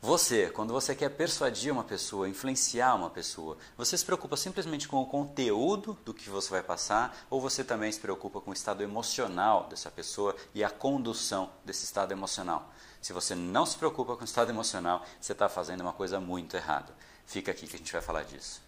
Você, quando você quer persuadir uma pessoa, influenciar uma pessoa, você se preocupa simplesmente com o conteúdo do que você vai passar ou você também se preocupa com o estado emocional dessa pessoa e a condução desse estado emocional? Se você não se preocupa com o estado emocional, você está fazendo uma coisa muito errada. Fica aqui que a gente vai falar disso.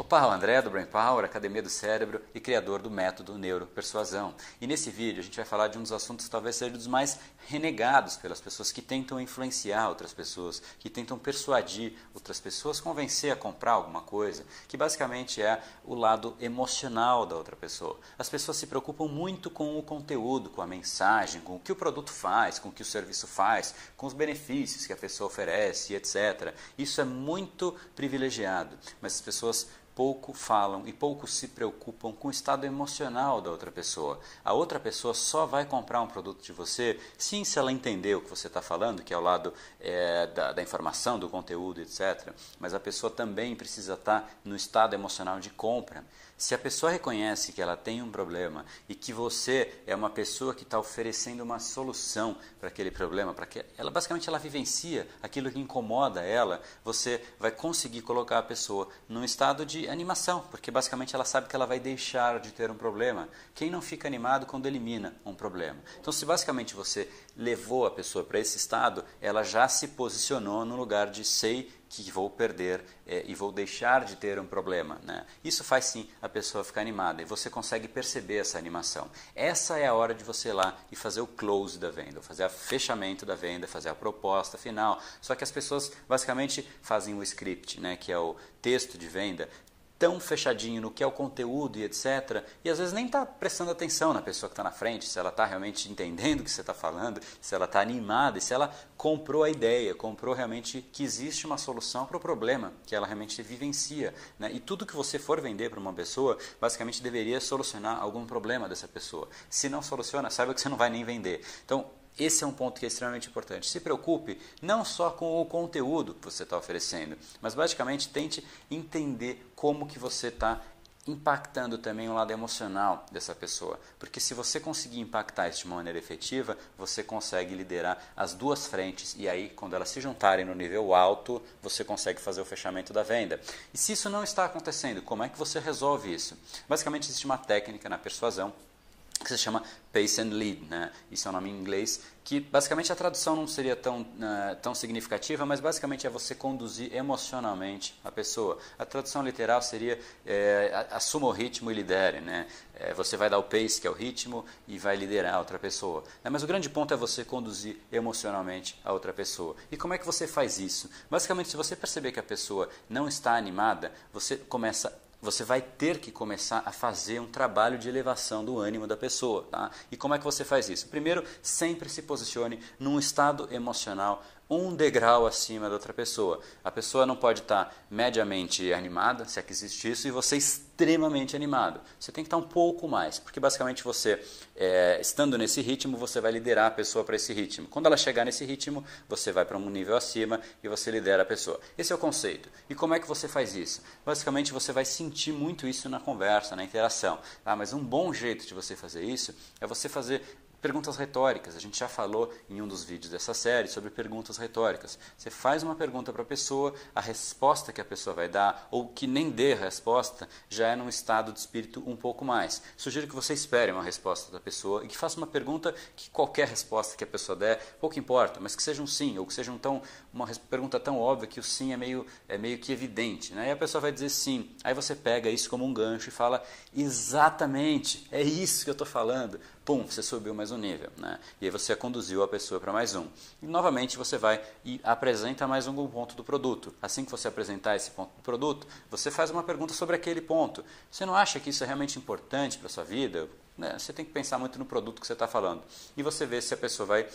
Opa, o André do Brain Power, Academia do Cérebro e criador do método Neuropersuasão. E nesse vídeo a gente vai falar de um dos assuntos que talvez seja dos mais renegados pelas pessoas que tentam influenciar outras pessoas, que tentam persuadir outras pessoas, convencer a comprar alguma coisa, que basicamente é o lado emocional da outra pessoa. As pessoas se preocupam muito com o conteúdo, com a mensagem, com o que o produto faz, com o que o serviço faz, com os benefícios que a pessoa oferece, etc. Isso é muito privilegiado, mas as pessoas pouco falam e pouco se preocupam com o estado emocional da outra pessoa. A outra pessoa só vai comprar um produto de você, sim, se ela entender o que você está falando, que é o lado é, da, da, informação, do conteúdo, etc. Mas a pessoa também precisa estar tá no estado emocional de compra. Se a pessoa reconhece que ela tem um problema e que você é uma pessoa que está oferecendo uma solução para aquele problema, para que ela basicamente ela vivencia aquilo que incomoda ela, você vai conseguir colocar a pessoa num estado de animação, porque basicamente ela sabe que ela vai deixar de ter um problema. Quem não fica animado quando elimina um problema? Então, se basicamente você levou a pessoa para esse estado, ela já se posicionou no lugar de sei que vou perder é, e vou deixar de ter um problema. Né? Isso faz sim a pessoa ficar animada e você consegue perceber essa animação. Essa é a hora de você ir lá e fazer o close da venda, fazer o fechamento da venda, fazer a proposta final. Só que as pessoas basicamente fazem o script, né, que é o texto de venda, tão fechadinho no que é o conteúdo e etc. E às vezes nem está prestando atenção na pessoa que está na frente, se ela está realmente entendendo o que você está falando, se ela está animada e se ela comprou a ideia, comprou realmente que existe uma solução para o problema que ela realmente vivencia. Né? E tudo que você for vender para uma pessoa, basicamente deveria solucionar algum problema dessa pessoa. Se não soluciona, saiba que você não vai nem vender. Então, esse é um ponto que é extremamente importante. Se preocupe não só com o conteúdo que você está oferecendo, mas basicamente tente entender como que você está impactando também o lado emocional dessa pessoa. Porque se você conseguir impactar isso de uma maneira efetiva, você consegue liderar as duas frentes e aí, quando elas se juntarem no nível alto, você consegue fazer o fechamento da venda. E se isso não está acontecendo, como é que você resolve isso? Basicamente, existe uma técnica na persuasão que se chama Pace and Lead, né? Isso é um nome em inglês, que basicamente a tradução não seria tão, uh, tão significativa, mas basicamente é você conduzir emocionalmente a pessoa. A tradução literal seria é, assuma o ritmo e lidere, né? É, você vai dar o pace, que é o ritmo, e vai liderar a outra pessoa. Né? Mas o grande ponto é você conduzir emocionalmente a outra pessoa. E como é que você faz isso? Basicamente, se você perceber que a pessoa não está animada, você começa você vai ter que começar a fazer um trabalho de elevação do ânimo da pessoa. Tá? E como é que você faz isso? Primeiro, sempre se posicione num estado emocional um degrau acima da outra pessoa. A pessoa não pode estar mediamente animada, se é que existe isso, e você extremamente animado. Você tem que estar um pouco mais, porque basicamente você, é, estando nesse ritmo, você vai liderar a pessoa para esse ritmo. Quando ela chegar nesse ritmo, você vai para um nível acima e você lidera a pessoa. Esse é o conceito. E como é que você faz isso? Basicamente, você vai sentir muito isso na conversa, na interação. Ah, mas um bom jeito de você fazer isso é você fazer Perguntas retóricas. A gente já falou em um dos vídeos dessa série sobre perguntas retóricas. Você faz uma pergunta para a pessoa, a resposta que a pessoa vai dar, ou que nem dê resposta, já é num estado de espírito um pouco mais. Sugiro que você espere uma resposta da pessoa e que faça uma pergunta que qualquer resposta que a pessoa der, pouco importa, mas que seja um sim, ou que seja um tão, uma pergunta tão óbvia que o sim é meio, é meio que evidente. Né? E a pessoa vai dizer sim. Aí você pega isso como um gancho e fala: exatamente, é isso que eu estou falando pum, você subiu mais nível, né? E aí você conduziu a pessoa para mais um. E novamente você vai e apresenta mais um ponto do produto. Assim que você apresentar esse ponto do produto, você faz uma pergunta sobre aquele ponto. Você não acha que isso é realmente importante para sua vida? Né? Você tem que pensar muito no produto que você está falando. E você vê se a pessoa vai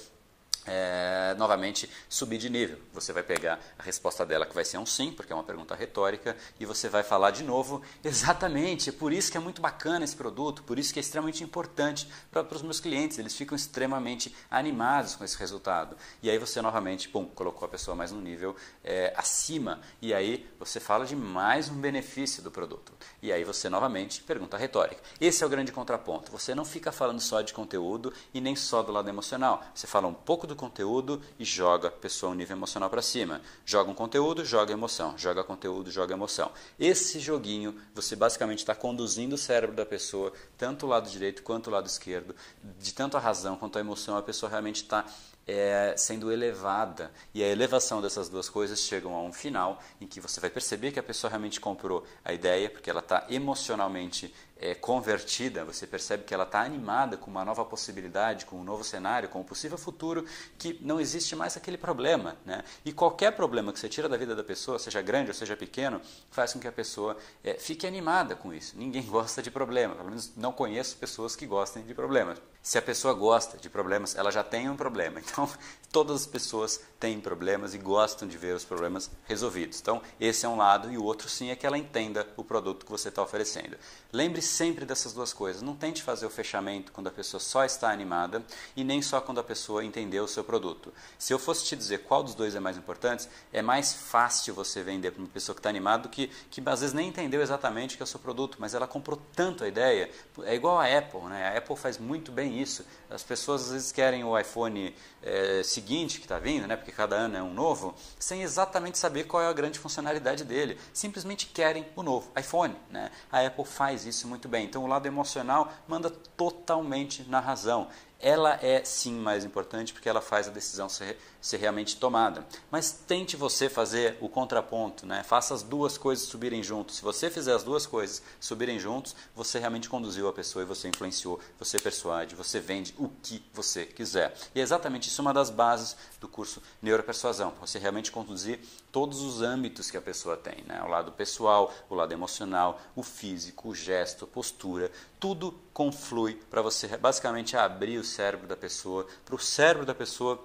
é, novamente subir de nível. Você vai pegar a resposta dela, que vai ser um sim, porque é uma pergunta retórica, e você vai falar de novo exatamente. É por isso que é muito bacana esse produto, por isso que é extremamente importante para os meus clientes. Eles ficam extremamente animados com esse resultado. E aí você novamente, pum, colocou a pessoa mais um nível é, acima, e aí você fala de mais um benefício do produto. E aí você novamente pergunta retórica. Esse é o grande contraponto. Você não fica falando só de conteúdo e nem só do lado emocional. Você fala um pouco do conteúdo e joga a pessoa um nível emocional para cima. Joga um conteúdo, joga emoção. Joga conteúdo, joga emoção. Esse joguinho, você basicamente está conduzindo o cérebro da pessoa, tanto o lado direito quanto o lado esquerdo, de tanto a razão quanto a emoção, a pessoa realmente está é, sendo elevada. E a elevação dessas duas coisas chegam a um final em que você vai perceber que a pessoa realmente comprou a ideia, porque ela está emocionalmente é, convertida, você percebe que ela está animada com uma nova possibilidade, com um novo cenário, com um possível futuro, que não existe mais aquele problema. Né? E qualquer problema que você tira da vida da pessoa, seja grande ou seja pequeno, faz com que a pessoa é, fique animada com isso. Ninguém gosta de problema, pelo menos não conheço pessoas que gostem de problemas. Se a pessoa gosta de problemas, ela já tem um problema. Então, todas as pessoas têm problemas e gostam de ver os problemas resolvidos. Então, esse é um lado e o outro sim é que ela entenda o produto que você está oferecendo. Lembre sempre dessas duas coisas. Não tente fazer o fechamento quando a pessoa só está animada e nem só quando a pessoa entendeu o seu produto. Se eu fosse te dizer qual dos dois é mais importante, é mais fácil você vender para uma pessoa que está animada do que, que às vezes nem entendeu exatamente o que é o seu produto, mas ela comprou tanto a ideia. É igual a Apple, né? A Apple faz muito bem isso. As pessoas às vezes querem o iPhone é, seguinte que está vindo, né? porque cada ano é um novo, sem exatamente saber qual é a grande funcionalidade dele. Simplesmente querem o novo iPhone. Né? A Apple faz isso muito bem. Então o lado emocional manda totalmente na razão ela é sim mais importante porque ela faz a decisão ser, ser realmente tomada. Mas tente você fazer o contraponto, né? faça as duas coisas subirem juntos. Se você fizer as duas coisas subirem juntos, você realmente conduziu a pessoa e você influenciou, você persuade, você vende o que você quiser. E é exatamente isso uma das bases do curso Neuropersuasão, você realmente conduzir todos os âmbitos que a pessoa tem, né? o lado pessoal, o lado emocional, o físico, o gesto, a postura, tudo conflui para você basicamente abrir o cérebro da pessoa, para o cérebro da pessoa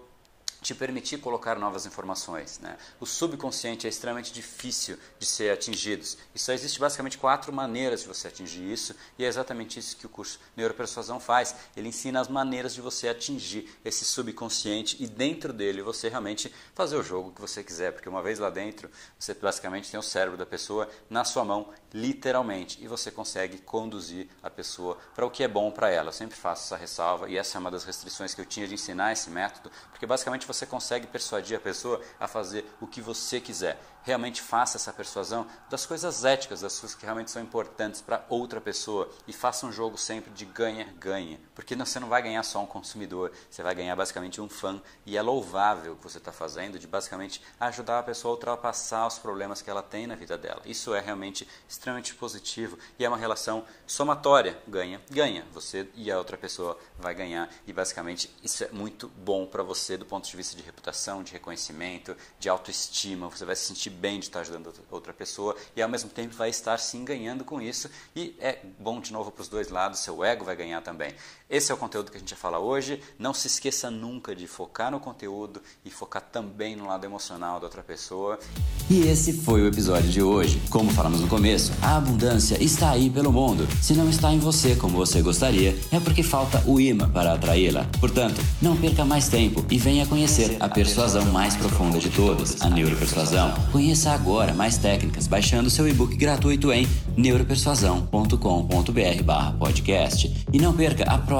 te permitir colocar novas informações. Né? O subconsciente é extremamente difícil de ser atingido. E só existe basicamente quatro maneiras de você atingir isso, e é exatamente isso que o curso Neuropersuasão faz. Ele ensina as maneiras de você atingir esse subconsciente e dentro dele você realmente fazer o jogo que você quiser, porque uma vez lá dentro, você basicamente tem o cérebro da pessoa na sua mão, literalmente, e você consegue conduzir a pessoa para o que é bom para ela. Eu sempre faço essa ressalva, e essa é uma das restrições que eu tinha de ensinar esse método, porque basicamente você consegue persuadir a pessoa a fazer o que você quiser realmente faça essa persuasão das coisas éticas, das coisas que realmente são importantes para outra pessoa e faça um jogo sempre de ganha-ganha, porque você não vai ganhar só um consumidor, você vai ganhar basicamente um fã e é louvável o que você está fazendo de basicamente ajudar a pessoa a ultrapassar os problemas que ela tem na vida dela. Isso é realmente extremamente positivo e é uma relação somatória, ganha-ganha, você e a outra pessoa vai ganhar e basicamente isso é muito bom para você do ponto de vista de reputação, de reconhecimento, de autoestima, você vai se sentir sentir bem de estar ajudando outra pessoa e ao mesmo tempo vai estar sim ganhando com isso e é bom de novo para os dois lados, seu ego vai ganhar também. Esse é o conteúdo que a gente vai falar hoje. Não se esqueça nunca de focar no conteúdo e focar também no lado emocional da outra pessoa. E esse foi o episódio de hoje. Como falamos no começo, a abundância está aí pelo mundo. Se não está em você como você gostaria, é porque falta o imã para atraí-la. Portanto, não perca mais tempo e venha conhecer a persuasão mais profunda de todas, a neuropersuasão. Conheça agora mais técnicas baixando seu e-book gratuito em neuropersuasão.com.br/podcast. E não perca a próxima